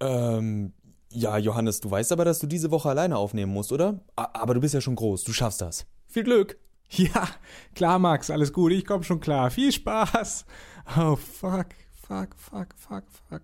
Ähm, ja, Johannes, du weißt aber, dass du diese Woche alleine aufnehmen musst, oder? Aber du bist ja schon groß, du schaffst das. Viel Glück! Ja, klar, Max, alles gut, ich komm schon klar. Viel Spaß! Oh, fuck, fuck, fuck, fuck, fuck.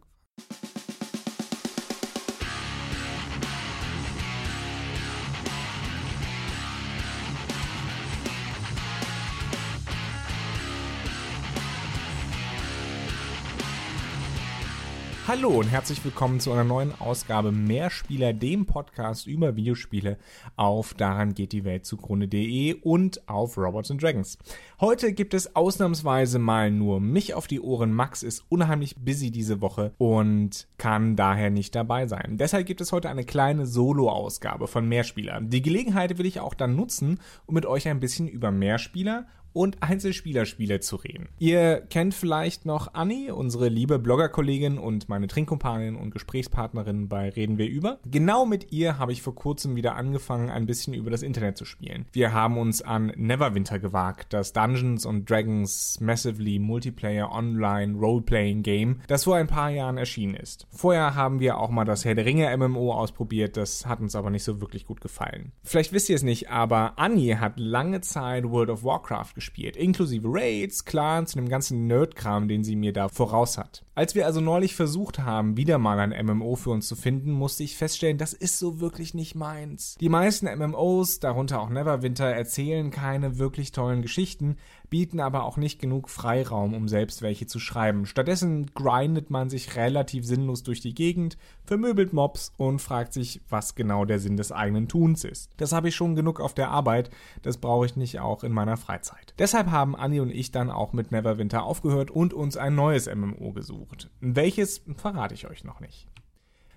Hallo und herzlich willkommen zu einer neuen Ausgabe Mehrspieler, dem Podcast über Videospiele auf daran geht die Welt zugrunde.de und auf Robots and Dragons. Heute gibt es ausnahmsweise mal nur mich auf die Ohren. Max ist unheimlich busy diese Woche und kann daher nicht dabei sein. Deshalb gibt es heute eine kleine Solo-Ausgabe von Mehrspieler. Die Gelegenheit will ich auch dann nutzen, um mit euch ein bisschen über Mehrspieler und Einzelspielerspiele zu reden. Ihr kennt vielleicht noch Anni, unsere liebe Bloggerkollegin und meine Trinkkompanin und Gesprächspartnerin bei Reden wir über. Genau mit ihr habe ich vor kurzem wieder angefangen, ein bisschen über das Internet zu spielen. Wir haben uns an Neverwinter gewagt, das Dungeons and Dragons Massively Multiplayer Online Roleplaying Game, das vor ein paar Jahren erschienen ist. Vorher haben wir auch mal das Herr der Ringe MMO ausprobiert, das hat uns aber nicht so wirklich gut gefallen. Vielleicht wisst ihr es nicht, aber Anni hat lange Zeit World of Warcraft gespielt, inklusive Raids, Clans und dem ganzen Nerdkram, den sie mir da voraus hat. Als wir also neulich versucht haben, wieder mal ein MMO für uns zu finden, musste ich feststellen, das ist so wirklich nicht meins. Die meisten MMOs, darunter auch Neverwinter, erzählen keine wirklich tollen Geschichten, bieten aber auch nicht genug Freiraum, um selbst welche zu schreiben. Stattdessen grindet man sich relativ sinnlos durch die Gegend, vermöbelt Mobs und fragt sich, was genau der Sinn des eigenen Tuns ist. Das habe ich schon genug auf der Arbeit, das brauche ich nicht auch in meiner Freizeit. Deshalb haben Anni und ich dann auch mit Neverwinter aufgehört und uns ein neues MMO gesucht. Welches verrate ich euch noch nicht.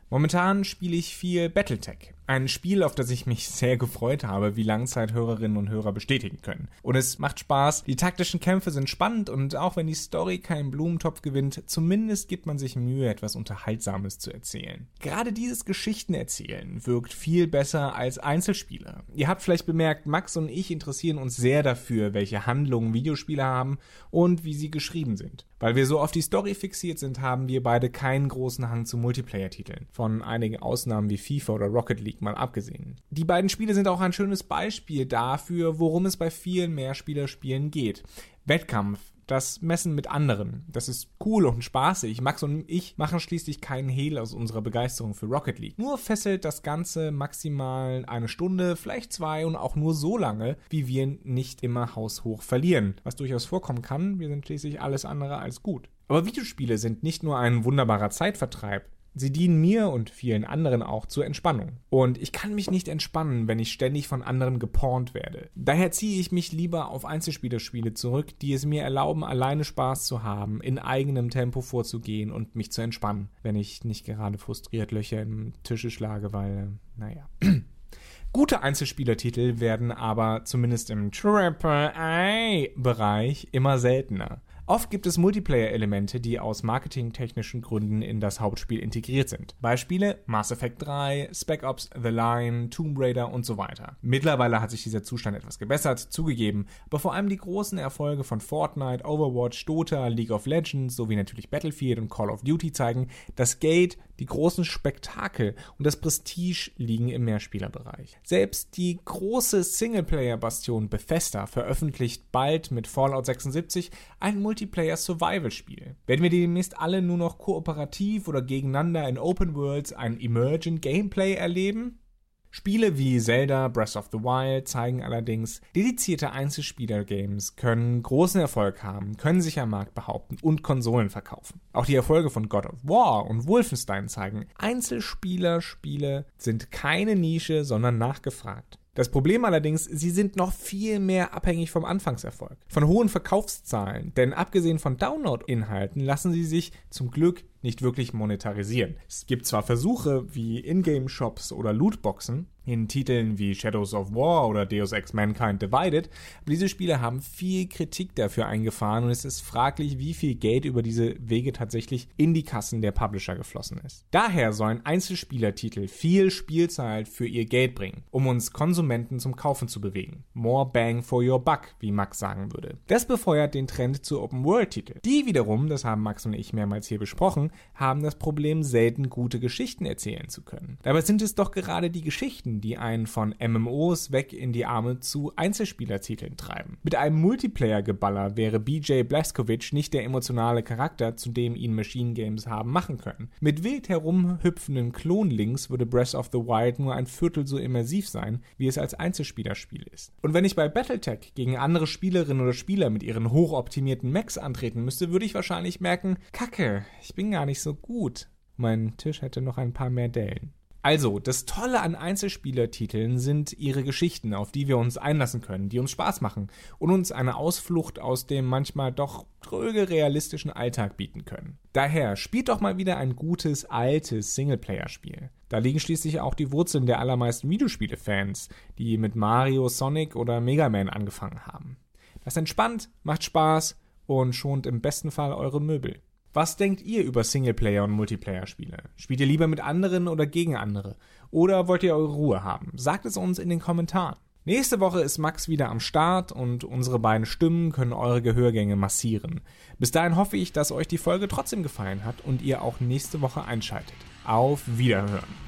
Momentan spiele ich viel Battletech. Ein Spiel, auf das ich mich sehr gefreut habe, wie Langzeithörerinnen und Hörer bestätigen können. Und es macht Spaß, die taktischen Kämpfe sind spannend und auch wenn die Story keinen Blumentopf gewinnt, zumindest gibt man sich Mühe, etwas Unterhaltsames zu erzählen. Gerade dieses Geschichtenerzählen wirkt viel besser als Einzelspiele. Ihr habt vielleicht bemerkt, Max und ich interessieren uns sehr dafür, welche Handlungen Videospiele haben und wie sie geschrieben sind. Weil wir so auf die Story fixiert sind, haben wir beide keinen großen Hang zu Multiplayer-Titeln. Von einigen Ausnahmen wie FIFA oder Rocket League mal abgesehen. Die beiden Spiele sind auch ein schönes Beispiel dafür, worum es bei vielen Mehrspielerspielen geht. Wettkampf, das Messen mit anderen. Das ist cool und spaßig. Max und ich machen schließlich keinen Hehl aus unserer Begeisterung für Rocket League. Nur fesselt das Ganze maximal eine Stunde, vielleicht zwei und auch nur so lange, wie wir nicht immer haushoch verlieren. Was durchaus vorkommen kann, wir sind schließlich alles andere als gut. Aber Videospiele sind nicht nur ein wunderbarer Zeitvertreib. Sie dienen mir und vielen anderen auch zur Entspannung. Und ich kann mich nicht entspannen, wenn ich ständig von anderen gepornt werde. Daher ziehe ich mich lieber auf Einzelspielerspiele zurück, die es mir erlauben, alleine Spaß zu haben, in eigenem Tempo vorzugehen und mich zu entspannen, wenn ich nicht gerade frustriert Löcher im Tische schlage, weil, naja. Gute Einzelspielertitel werden aber zumindest im Triple-A-Bereich immer seltener. Oft gibt es Multiplayer-Elemente, die aus marketingtechnischen Gründen in das Hauptspiel integriert sind. Beispiele Mass Effect 3, Spec Ops The Line, Tomb Raider und so weiter. Mittlerweile hat sich dieser Zustand etwas gebessert, zugegeben, aber vor allem die großen Erfolge von Fortnite, Overwatch, Dota, League of Legends sowie natürlich Battlefield und Call of Duty zeigen, dass Gate, die großen Spektakel und das Prestige liegen im Mehrspielerbereich. Selbst die große Singleplayer-Bastion Bethesda veröffentlicht bald mit Fallout 76 ein Multiplayer-Survival-Spiel. Werden wir demnächst alle nur noch kooperativ oder gegeneinander in Open Worlds ein Emergent Gameplay erleben? Spiele wie Zelda Breath of the Wild zeigen allerdings, dedizierte Einzelspieler-Games können großen Erfolg haben, können sich am Markt behaupten und Konsolen verkaufen. Auch die Erfolge von God of War und Wolfenstein zeigen, Einzelspieler-Spiele sind keine Nische, sondern nachgefragt. Das Problem allerdings, sie sind noch viel mehr abhängig vom Anfangserfolg, von hohen Verkaufszahlen, denn abgesehen von Download-Inhalten lassen sie sich zum Glück nicht wirklich monetarisieren. Es gibt zwar Versuche wie Ingame-Shops oder Lootboxen in Titeln wie Shadows of War oder Deus Ex Mankind Divided, aber diese Spiele haben viel Kritik dafür eingefahren und es ist fraglich, wie viel Geld über diese Wege tatsächlich in die Kassen der Publisher geflossen ist. Daher sollen Einzelspielertitel viel Spielzeit für ihr Geld bringen, um uns Konsumenten zum Kaufen zu bewegen. More bang for your buck, wie Max sagen würde. Das befeuert den Trend zu Open-World-Titeln. Die wiederum, das haben Max und ich mehrmals hier besprochen, haben das Problem, selten gute Geschichten erzählen zu können. Dabei sind es doch gerade die Geschichten, die einen von MMOs weg in die Arme zu Einzelspielertiteln treiben. Mit einem Multiplayer-Geballer wäre BJ Blazkowicz nicht der emotionale Charakter, zu dem ihn Machine Games haben machen können. Mit wild herumhüpfenden Klonlinks würde Breath of the Wild nur ein Viertel so immersiv sein, wie es als Einzelspielerspiel ist. Und wenn ich bei Battletech gegen andere Spielerinnen oder Spieler mit ihren hochoptimierten Mechs antreten müsste, würde ich wahrscheinlich merken, Kacke, ich bin gar nicht so gut. Mein Tisch hätte noch ein paar mehr Dellen. Also, das Tolle an Einzelspielertiteln sind ihre Geschichten, auf die wir uns einlassen können, die uns Spaß machen und uns eine Ausflucht aus dem manchmal doch tröge realistischen Alltag bieten können. Daher spielt doch mal wieder ein gutes, altes Singleplayer-Spiel. Da liegen schließlich auch die Wurzeln der allermeisten Videospiele-Fans, die mit Mario, Sonic oder Mega Man angefangen haben. Das entspannt, macht Spaß und schont im besten Fall eure Möbel. Was denkt ihr über Singleplayer und Multiplayer-Spiele? Spielt ihr lieber mit anderen oder gegen andere? Oder wollt ihr eure Ruhe haben? Sagt es uns in den Kommentaren. Nächste Woche ist Max wieder am Start und unsere beiden Stimmen können eure Gehörgänge massieren. Bis dahin hoffe ich, dass euch die Folge trotzdem gefallen hat und ihr auch nächste Woche einschaltet. Auf Wiederhören.